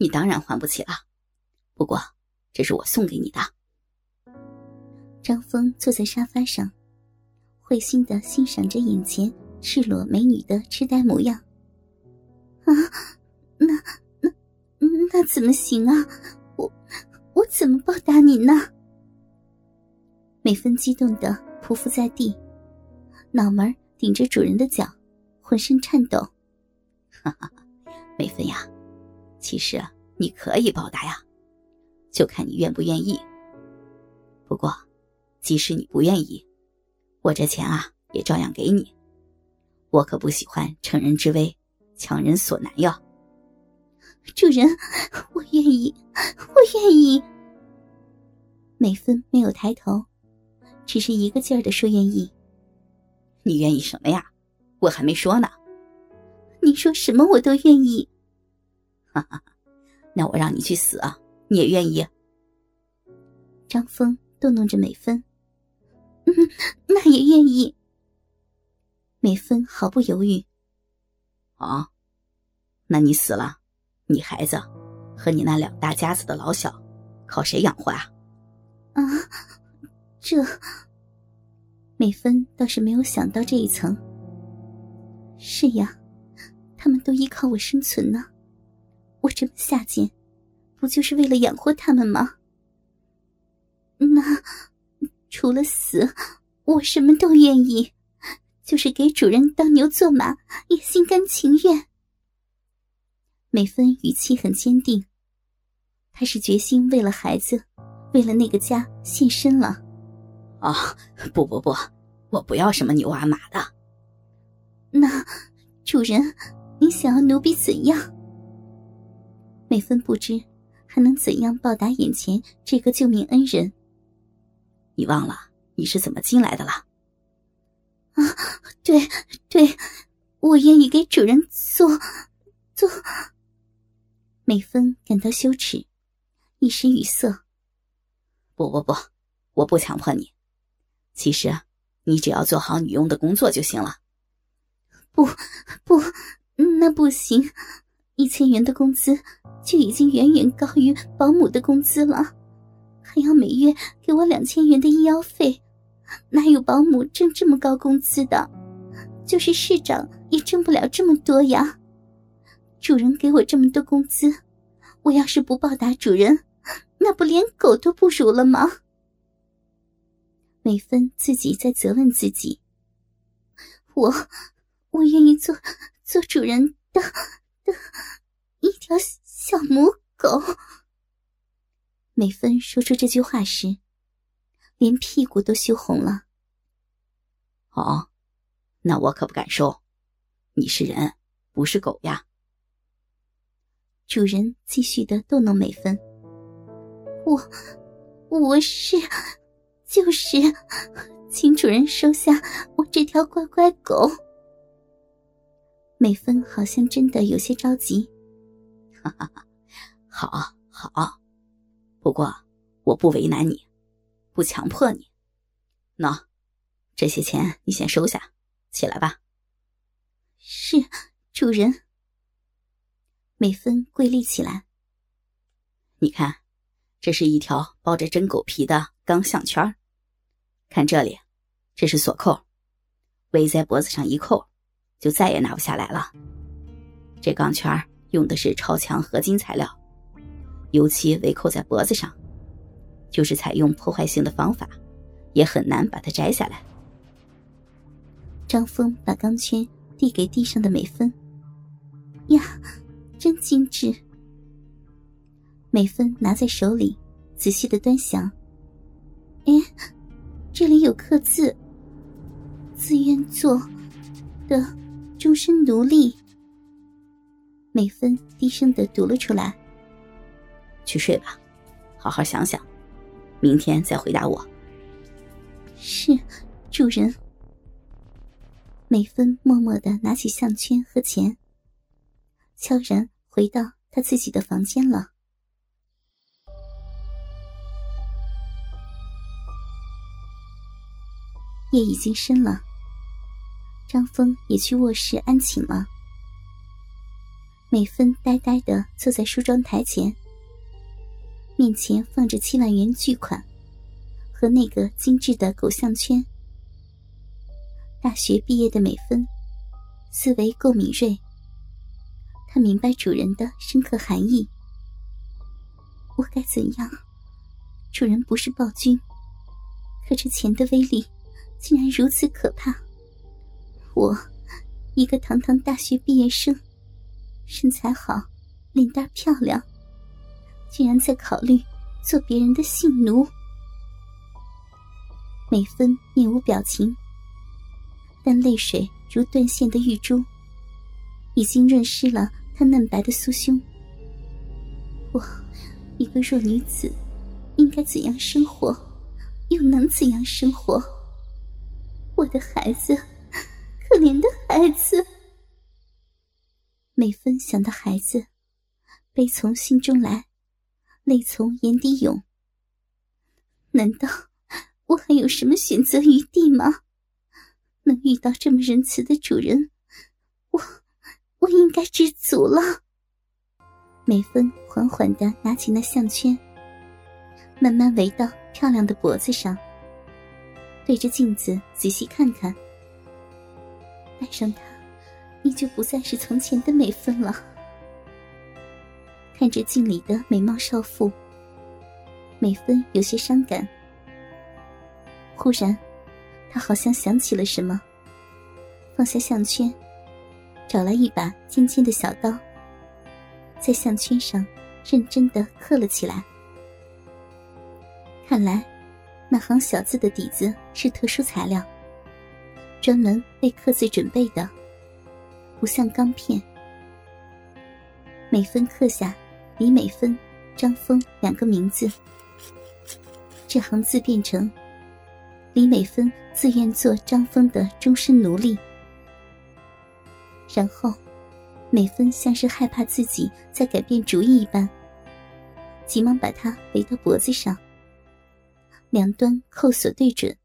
你当然还不起了。不过，这是我送给你的。张峰坐在沙发上，会心的欣赏着眼前赤裸美女的痴呆模样。啊，那那那怎么行啊？我我怎么报答你呢？美芬激动的匍匐在地，脑门顶着主人的脚，浑身颤抖。哈哈，美芬呀，其实你可以报答呀，就看你愿不愿意。不过。即使你不愿意，我这钱啊也照样给你。我可不喜欢乘人之危，强人所难哟。主人，我愿意，我愿意。美芬没有抬头，只是一个劲儿的说愿意。你愿意什么呀？我还没说呢。你说什么我都愿意。哈哈，那我让你去死啊，你也愿意？张峰逗弄着美芬。嗯那也愿意。美芬毫不犹豫。啊，那你死了，你孩子和你那两大家子的老小，靠谁养活啊？啊，这美芬倒是没有想到这一层。是呀，他们都依靠我生存呢。我这么下贱，不就是为了养活他们吗？那。除了死，我什么都愿意，就是给主人当牛做马也心甘情愿。美芬语气很坚定，她是决心为了孩子，为了那个家献身了。哦，不不不，我不要什么牛啊马的。那主人，你想要奴婢怎样？美芬不知还能怎样报答眼前这个救命恩人。你忘了你是怎么进来的了？啊，对对，我愿意给主人做做。美芬感到羞耻，一时语塞。不不不，我不强迫你。其实你只要做好女佣的工作就行了。不不，那不行，一千元的工资就已经远远高于保姆的工资了。还要每月给我两千元的医药费，哪有保姆挣这么高工资的？就是市长也挣不了这么多呀！主人给我这么多工资，我要是不报答主人，那不连狗都不如了吗？美芬自己在责问自己：我，我愿意做做主人的条小母狗。美芬说出这句话时，连屁股都羞红了。哦，那我可不敢收。你是人，不是狗呀。主人继续的逗弄美芬。我，我是，就是，请主人收下我这条乖乖狗。美芬好像真的有些着急。哈哈哈，好，好。不过，我不为难你，不强迫你。喏，这些钱你先收下，起来吧。是，主人。美芬跪立起来。你看，这是一条包着真狗皮的钢项圈看这里，这是锁扣，围在脖子上一扣，就再也拿不下来了。这钢圈用的是超强合金材料。尤其围扣在脖子上，就是采用破坏性的方法，也很难把它摘下来。张峰把钢圈递给地上的美芬，呀，真精致。美芬拿在手里，仔细的端详。哎，这里有刻字：“自愿做的终身奴隶。”美芬低声的读了出来。去睡吧，好好想想，明天再回答我。是，主人。美芬默默的拿起项圈和钱，悄然回到她自己的房间了。夜已经深了，张峰也去卧室安寝了。美芬呆呆的坐在梳妆台前，面前放着七万元巨款和那个精致的狗项圈。大学毕业的美芬，思维够敏锐，她明白主人的深刻含义。我该怎样？主人不是暴君，可这钱的威力竟然如此可怕。我，一个堂堂大学毕业生。身材好，脸蛋漂亮，竟然在考虑做别人的性奴。美芬面无表情，但泪水如断线的玉珠，已经润湿了她嫩白的酥胸。我，一个弱女子，应该怎样生活，又能怎样生活？我的孩子，可怜的孩子。美芬想到孩子，悲从心中来，泪从眼底涌。难道我还有什么选择余地吗？能遇到这么仁慈的主人，我我应该知足了。美芬缓缓的拿起那项圈，慢慢围到漂亮的脖子上，对着镜子仔细看看，戴上它。你就不再是从前的美芬了。看着镜里的美貌少妇，美芬有些伤感。忽然，她好像想起了什么，放下项圈，找来一把尖尖的小刀，在项圈上认真的刻了起来。看来，那行小字的底子是特殊材料，专门为刻字准备的。不像钢片。美芬刻下李美芬、张峰两个名字，这行字变成李美芬自愿做张峰的终身奴隶。然后，美芬像是害怕自己再改变主意一般，急忙把它围到脖子上，两端扣锁对准，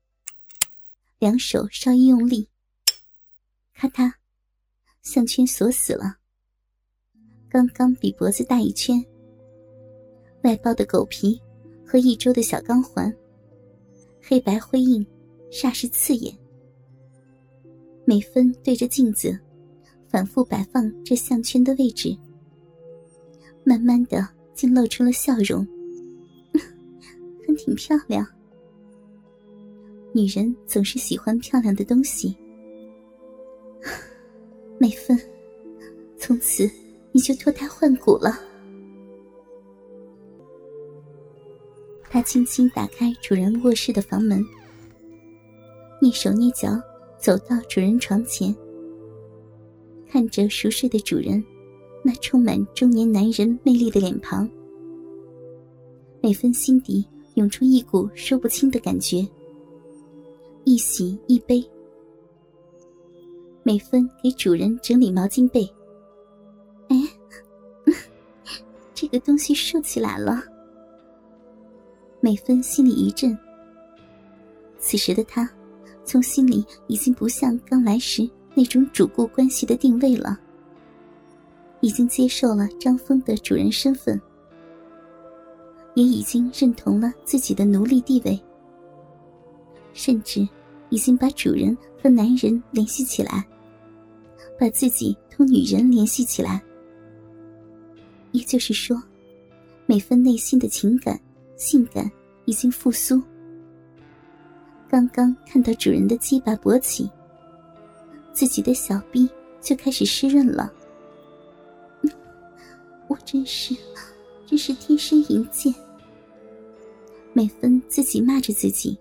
两手稍一用力，咔嗒。项圈锁死了，刚刚比脖子大一圈。外包的狗皮和一周的小钢环，黑白辉映，煞是刺眼。美芬对着镜子，反复摆放这项圈的位置，慢慢的竟露出了笑容，还挺漂亮。女人总是喜欢漂亮的东西。美芬，从此你就脱胎换骨了。他轻轻打开主人卧室的房门，蹑手蹑脚走到主人床前，看着熟睡的主人那充满中年男人魅力的脸庞，美芬心底涌出一股说不清的感觉，一喜一悲。美芬给主人整理毛巾被。哎，这个东西竖起来了。美芬心里一震。此时的她，从心里已经不像刚来时那种主顾关系的定位了，已经接受了张峰的主人身份，也已经认同了自己的奴隶地位，甚至已经把主人和男人联系起来。把自己同女人联系起来，也就是说，美芬内心的情感、性感已经复苏。刚刚看到主人的鸡巴勃起，自己的小臂就开始湿润了。我真是，真是天生淫贱。美芬自己骂着自己，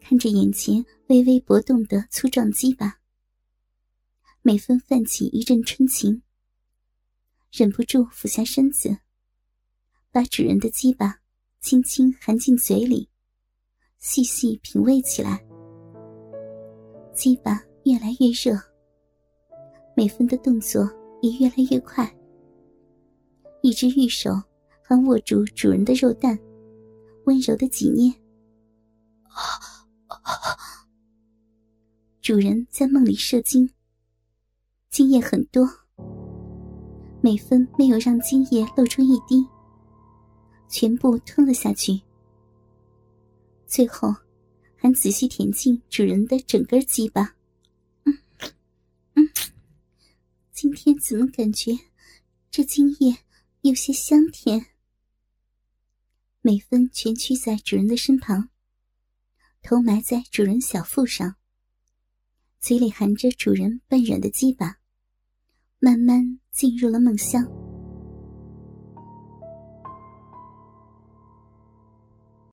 看着眼前微微搏动的粗壮鸡巴。美芬泛起一阵春情，忍不住俯下身子，把主人的鸡巴轻轻含进嘴里，细细品味起来。鸡巴越来越热，美芬的动作也越来越快。一只玉手还握住主人的肉蛋，温柔的挤捏。主人在梦里射精。精液很多，美芬没有让精液露出一滴，全部吞了下去。最后，还仔细舔进主人的整根鸡巴。嗯嗯，今天怎么感觉这精液有些香甜？美芬蜷曲在主人的身旁，头埋在主人小腹上，嘴里含着主人半软的鸡巴，慢慢进入了梦乡。